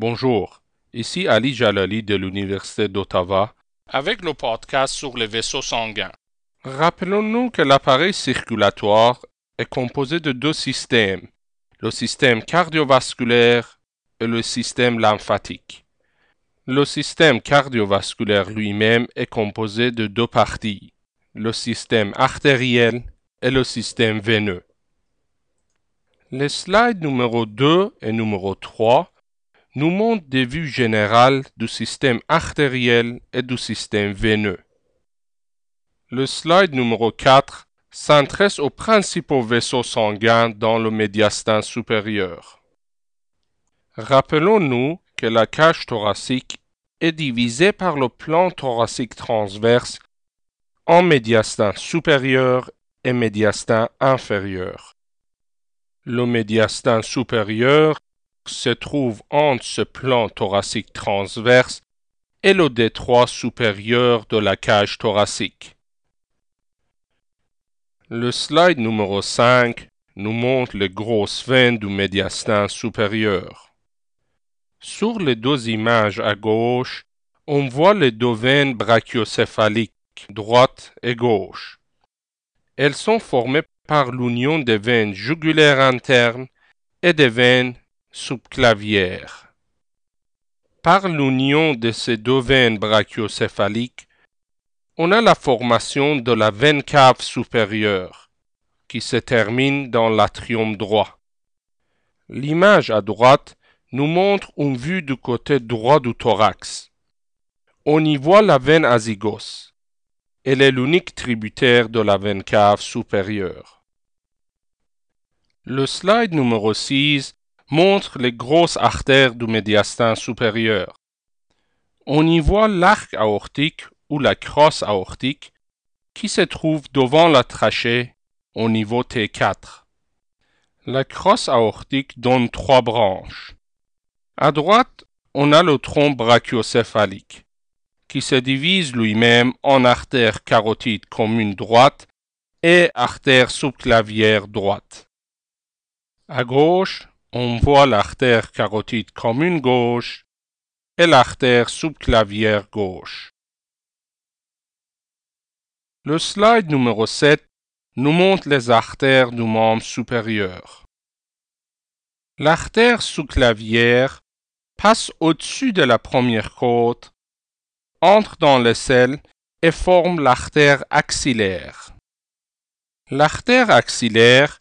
Bonjour, ici Ali Jalali de l'Université d'Ottawa avec le podcast sur les vaisseaux sanguins. Rappelons-nous que l'appareil circulatoire est composé de deux systèmes, le système cardiovasculaire et le système lymphatique. Le système cardiovasculaire lui-même est composé de deux parties, le système artériel et le système veineux. Les slides numéro 2 et numéro 3 nous montrent des vues générales du système artériel et du système veineux. Le slide numéro 4 s'intéresse aux principaux vaisseaux sanguins dans le médiastin supérieur. Rappelons-nous que la cage thoracique est divisée par le plan thoracique transverse en médiastin supérieur et médiastin inférieur. Le médiastin supérieur se trouve entre ce plan thoracique transverse et le détroit supérieur de la cage thoracique. Le slide numéro 5 nous montre les grosses veines du médiastin supérieur. Sur les deux images à gauche, on voit les deux veines brachiocéphaliques, droite et gauche. Elles sont formées par l'union des veines jugulaires internes et des veines subclavières. Par l'union de ces deux veines brachiocéphaliques, on a la formation de la veine cave supérieure, qui se termine dans l'atrium droit. L'image à droite nous montre une vue du côté droit du thorax. On y voit la veine azygos. Elle est l'unique tributaire de la veine cave supérieure. Le slide numéro 6 montre les grosses artères du médiastin supérieur. On y voit l'arc aortique ou la crosse aortique qui se trouve devant la trachée au niveau T4. La crosse aortique donne trois branches. À droite, on a le tronc brachiocéphalique qui se divise lui-même en artère carotide commune droite et artère subclavière droite. À gauche, on voit l'artère carotide commune gauche et l'artère subclavière gauche. Le slide numéro 7 nous montre les artères du membre supérieur. L'artère sous-clavière passe au-dessus de la première côte, entre dans l'aisselle et forme l'artère axillaire. L'artère axillaire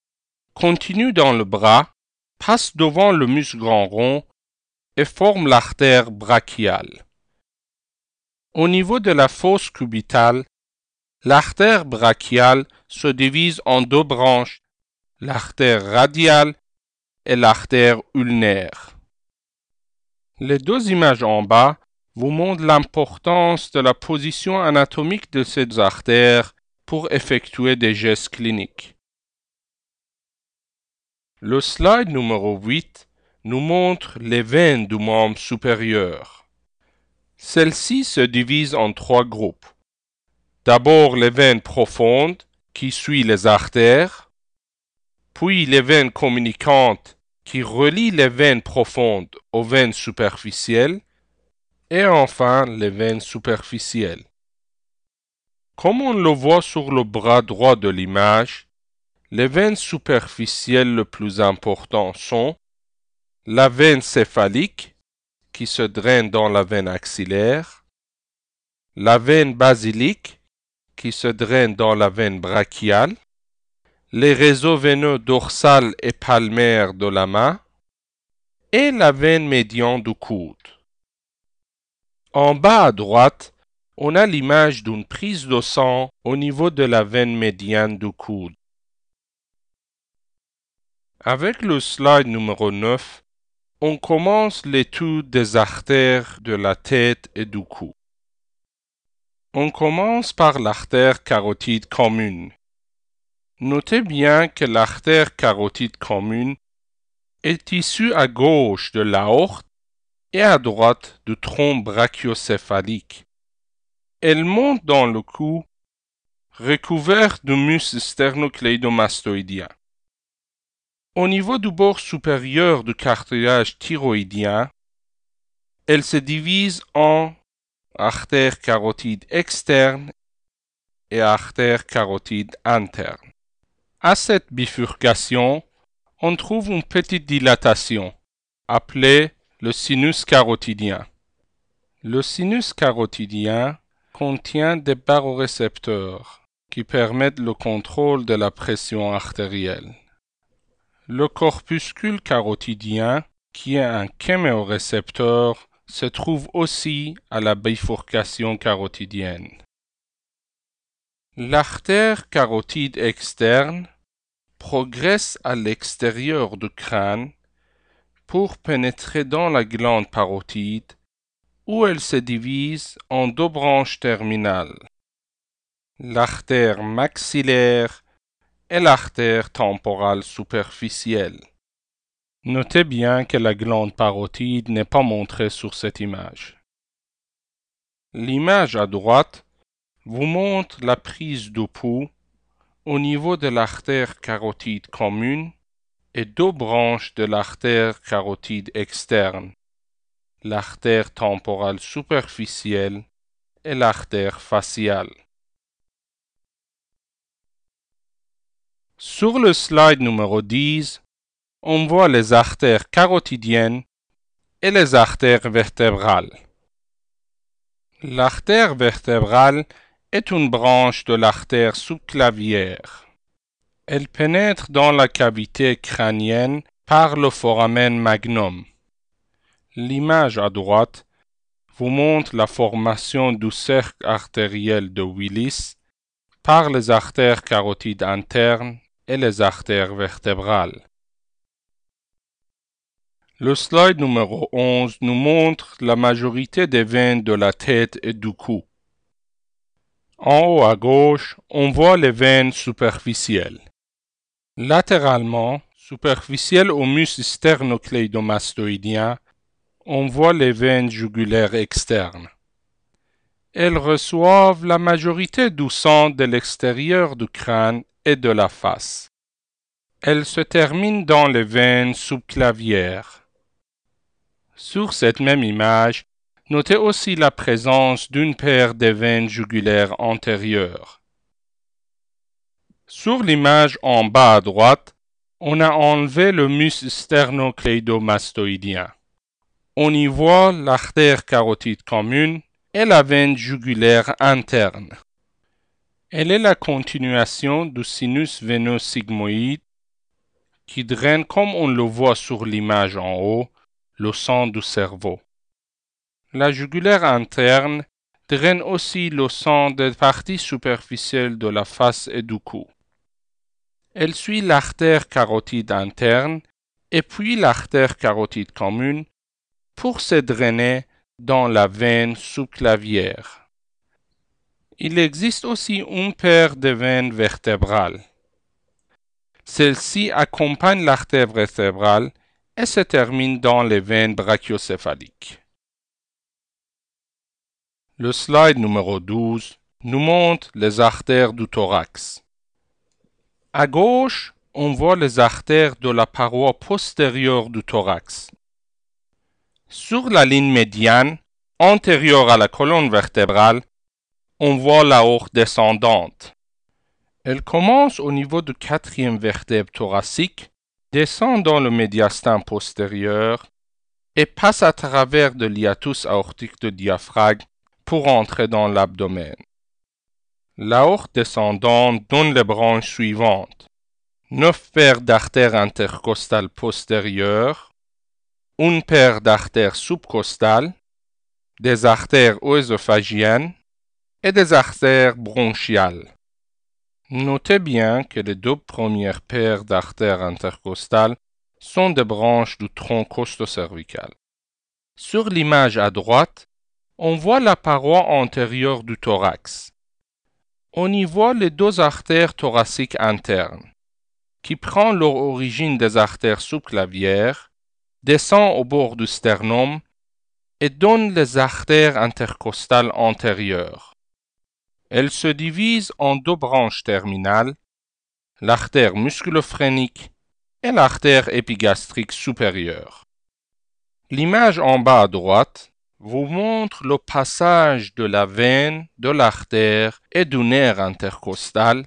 continue dans le bras, passe devant le muscle grand rond et forme l'artère brachiale. Au niveau de la fosse cubitale, l'artère brachiale se divise en deux branches, l'artère radiale et l'artère ulnaire. Les deux images en bas vous montrent l'importance de la position anatomique de ces artères pour effectuer des gestes cliniques. Le slide numéro 8 nous montre les veines du membre supérieur. Celles-ci se divisent en trois groupes. D'abord les veines profondes qui suivent les artères, puis les veines communicantes qui relient les veines profondes aux veines superficielles, et enfin les veines superficielles. Comme on le voit sur le bras droit de l'image, les veines superficielles les plus importantes sont la veine céphalique qui se draine dans la veine axillaire, la veine basilique qui se draine dans la veine brachiale, les réseaux veineux dorsal et palmaire de la main et la veine médiane du coude. En bas à droite, on a l'image d'une prise de sang au niveau de la veine médiane du coude. Avec le slide numéro 9, on commence l'étude des artères de la tête et du cou. On commence par l'artère carotide commune. Notez bien que l'artère carotide commune est issue à gauche de l'aorte et à droite du tronc brachiocéphalique. Elle monte dans le cou, recouverte de muscle sternocleidomastoïdien. Au niveau du bord supérieur du cartilage thyroïdien, elle se divise en artère carotide externe et artère carotide interne. À cette bifurcation, on trouve une petite dilatation appelée le sinus carotidien. Le sinus carotidien contient des barorécepteurs qui permettent le contrôle de la pression artérielle. Le corpuscule carotidien, qui est un chémorécepteur, se trouve aussi à la bifurcation carotidienne. L'artère carotide externe progresse à l'extérieur du crâne pour pénétrer dans la glande parotide où elle se divise en deux branches terminales, l'artère maxillaire et l'artère temporale superficielle. Notez bien que la glande parotide n'est pas montrée sur cette image. L'image à droite vous montre la prise de pouls au niveau de l'artère carotide commune et deux branches de l'artère carotide externe, l'artère temporale superficielle et l'artère faciale. Sur le slide numéro 10, on voit les artères carotidiennes et les artères vertébrales. L'artère vertébrale est une branche de l'artère subclavière. Elle pénètre dans la cavité crânienne par le foramen magnum. L'image à droite vous montre la formation du cercle artériel de Willis par les artères carotides internes et les artères vertébrales. Le slide numéro 11 nous montre la majorité des veines de la tête et du cou. En haut à gauche, on voit les veines superficielles. Latéralement, superficielles au muscle sternocleidomastoïdien, on voit les veines jugulaires externes. Elles reçoivent la majorité du sang de l'extérieur du crâne de la face. Elles se terminent dans les veines subclavières. Sur cette même image, Notez aussi la présence d'une paire de veines jugulaires antérieures. Sur l'image en bas à droite, on a enlevé le muscle sternocleidomastoïdien. On y voit l'artère carotide commune et la veine jugulaire interne. Elle est la continuation du sinus veineux sigmoïde qui draine, comme on le voit sur l'image en haut, le sang du cerveau. La jugulaire interne draine aussi le sang des parties superficielles de la face et du cou. Elle suit l'artère carotide interne et puis l'artère carotide commune pour se drainer dans la veine sous-clavière. Il existe aussi une paire de veines vertébrales. Celle-ci accompagne l'artère vertébrale et se termine dans les veines brachiocéphaliques. Le slide numéro 12 nous montre les artères du thorax. À gauche, on voit les artères de la paroi postérieure du thorax. Sur la ligne médiane, antérieure à la colonne vertébrale, on voit la l'aorte descendante. Elle commence au niveau du quatrième vertèbre thoracique, descend dans le médiastin postérieur et passe à travers le hiatus aortique de diaphragme pour entrer dans l'abdomen. L'aorte descendante donne les branches suivantes. Neuf paires d'artères intercostales postérieures, une paire d'artères subcostales, des artères oesophagiennes et des artères bronchiales. Notez bien que les deux premières paires d'artères intercostales sont des branches du tronc costo-cervical. Sur l'image à droite, on voit la paroi antérieure du thorax. On y voit les deux artères thoraciques internes, qui prend leur origine des artères subclavières, descend au bord du sternum et donne les artères intercostales antérieures. Elles se divisent en deux branches terminales, l'artère musculophrenique et l'artère épigastrique supérieure. L'image en bas à droite vous montre le passage de la veine, de l'artère et du nerf intercostal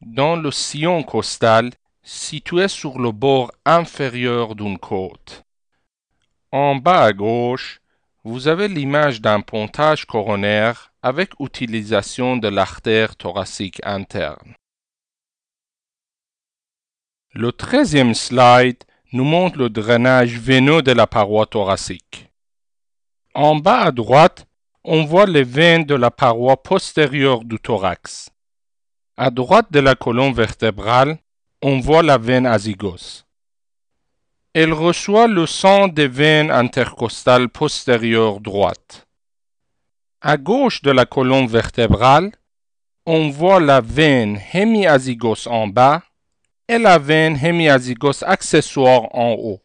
dans le sillon costal situé sur le bord inférieur d'une côte. En bas à gauche, vous avez l'image d'un pontage coronaire avec utilisation de l'artère thoracique interne. Le treizième slide nous montre le drainage veineux de la paroi thoracique. En bas à droite, on voit les veines de la paroi postérieure du thorax. À droite de la colonne vertébrale, on voit la veine azygos. Elle reçoit le sang des veines intercostales postérieures droite. À gauche de la colonne vertébrale, on voit la veine hémiazygos en bas et la veine hémiazygos accessoire en haut.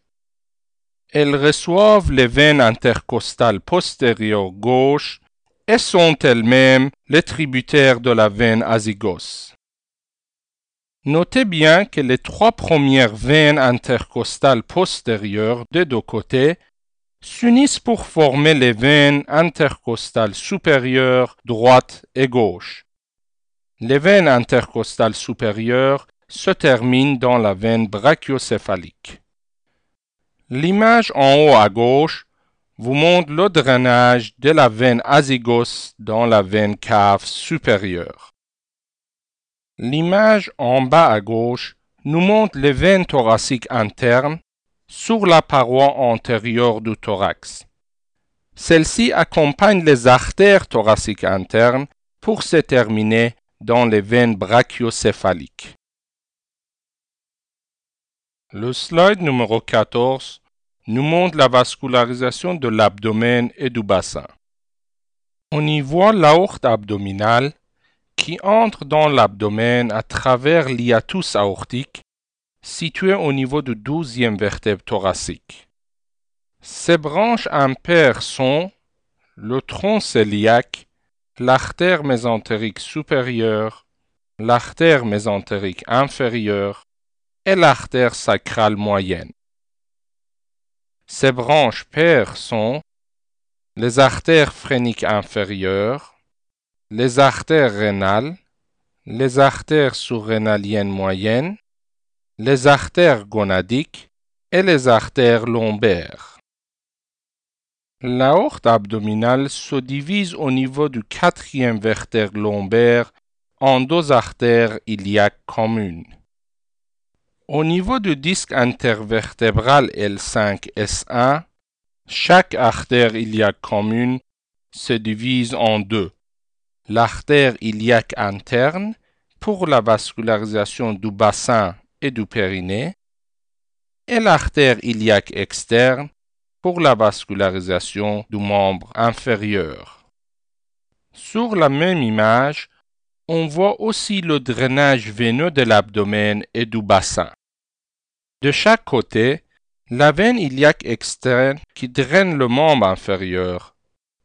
Elles reçoivent les veines intercostales postérieures gauche et sont elles-mêmes les tributaires de la veine azygos. Notez bien que les trois premières veines intercostales postérieures des deux côtés s'unissent pour former les veines intercostales supérieures droite et gauche. Les veines intercostales supérieures se terminent dans la veine brachiocéphalique. L'image en haut à gauche vous montre le drainage de la veine azygos dans la veine cave supérieure. L'image en bas à gauche nous montre les veines thoraciques internes sur la paroi antérieure du thorax. Celles-ci accompagnent les artères thoraciques internes pour se terminer dans les veines brachiocéphaliques. Le slide numéro 14 nous montre la vascularisation de l'abdomen et du bassin. On y voit l'aorte abdominale qui entre dans l'abdomen à travers l'hiatus aortique situé au niveau du douzième vertèbre thoracique. Ces branches impaires sont le tronc cœliaque, l'artère mésentérique supérieure, l'artère mésentérique inférieure et l'artère sacrale moyenne. Ces branches paires sont les artères phréniques inférieures, les artères rénales, les artères surrénaliennes moyennes, les artères gonadiques et les artères lombaires. L'aorte abdominale se divise au niveau du quatrième vertèbre lombaire en deux artères iliaques communes. Au niveau du disque intervertébral L5-S1, chaque artère iliaque commune se divise en deux l'artère iliaque interne pour la vascularisation du bassin et du périnée et l'artère iliaque externe pour la vascularisation du membre inférieur. Sur la même image, on voit aussi le drainage veineux de l'abdomen et du bassin. De chaque côté, la veine iliaque externe qui draine le membre inférieur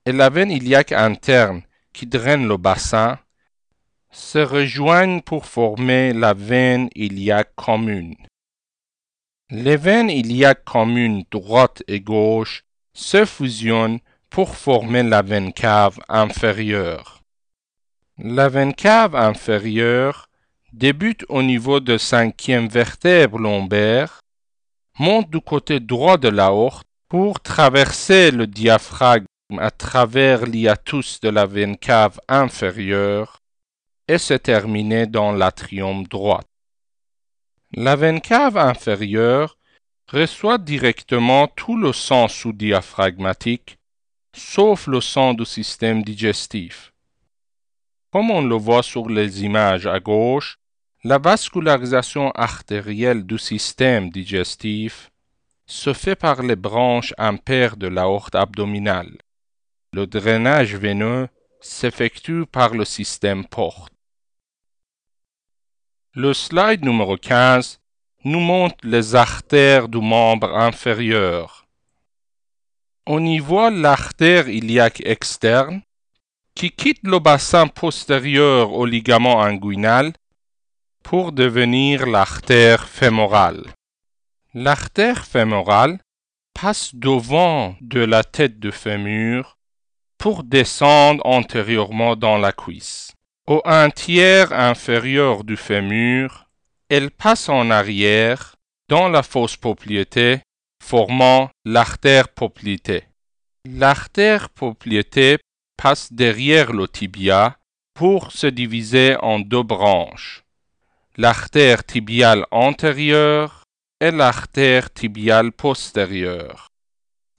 et la veine iliaque interne qui drainent le bassin se rejoignent pour former la veine iliaque commune. Les veines iliaques communes droite et gauche se fusionnent pour former la veine cave inférieure. La veine cave inférieure débute au niveau de cinquième vertèbre lombaire, monte du côté droit de l'aorte pour traverser le diaphragme à travers l'hiatus de la veine cave inférieure et se terminer dans l'atrium droit. La veine cave inférieure reçoit directement tout le sang sous-diaphragmatique, sauf le sang du système digestif. Comme on le voit sur les images à gauche, la vascularisation artérielle du système digestif se fait par les branches impaires de l'aorte abdominale. Le drainage veineux s'effectue par le système porte. Le slide numéro 15 nous montre les artères du membre inférieur. On y voit l'artère iliaque externe qui quitte le bassin postérieur au ligament inguinal pour devenir l'artère fémorale. L'artère fémorale passe devant de la tête du fémur pour descendre antérieurement dans la cuisse. Au un tiers inférieur du fémur, elle passe en arrière dans la fosse poplité, formant l'artère poplité. L'artère poplité passe derrière le tibia pour se diviser en deux branches, l'artère tibiale antérieure et l'artère tibiale postérieure.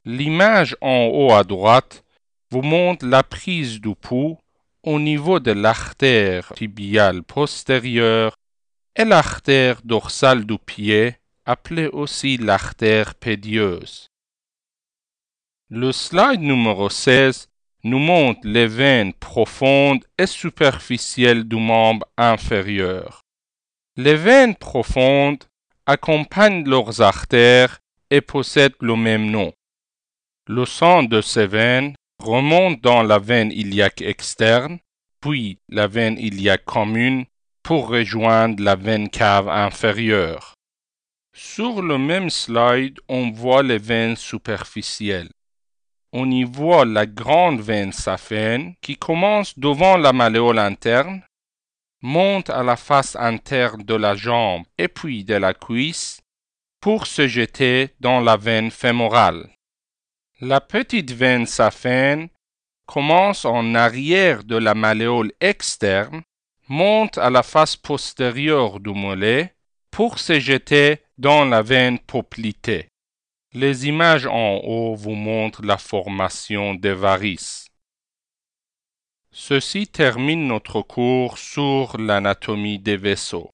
L'image en haut à droite vous montre la prise du pouls au niveau de l'artère tibiale postérieure et l'artère dorsale du pied, appelée aussi l'artère pédieuse. Le slide numéro 16 nous montre les veines profondes et superficielles du membre inférieur. Les veines profondes accompagnent leurs artères et possèdent le même nom. Le sang de ces veines remonte dans la veine iliaque externe, puis la veine iliaque commune pour rejoindre la veine cave inférieure. Sur le même slide, on voit les veines superficielles on y voit la grande veine saphène qui commence devant la malléole interne, monte à la face interne de la jambe et puis de la cuisse pour se jeter dans la veine fémorale. La petite veine saphène commence en arrière de la malléole externe, monte à la face postérieure du mollet pour se jeter dans la veine poplitée. Les images en haut vous montrent la formation des varices. Ceci termine notre cours sur l'anatomie des vaisseaux.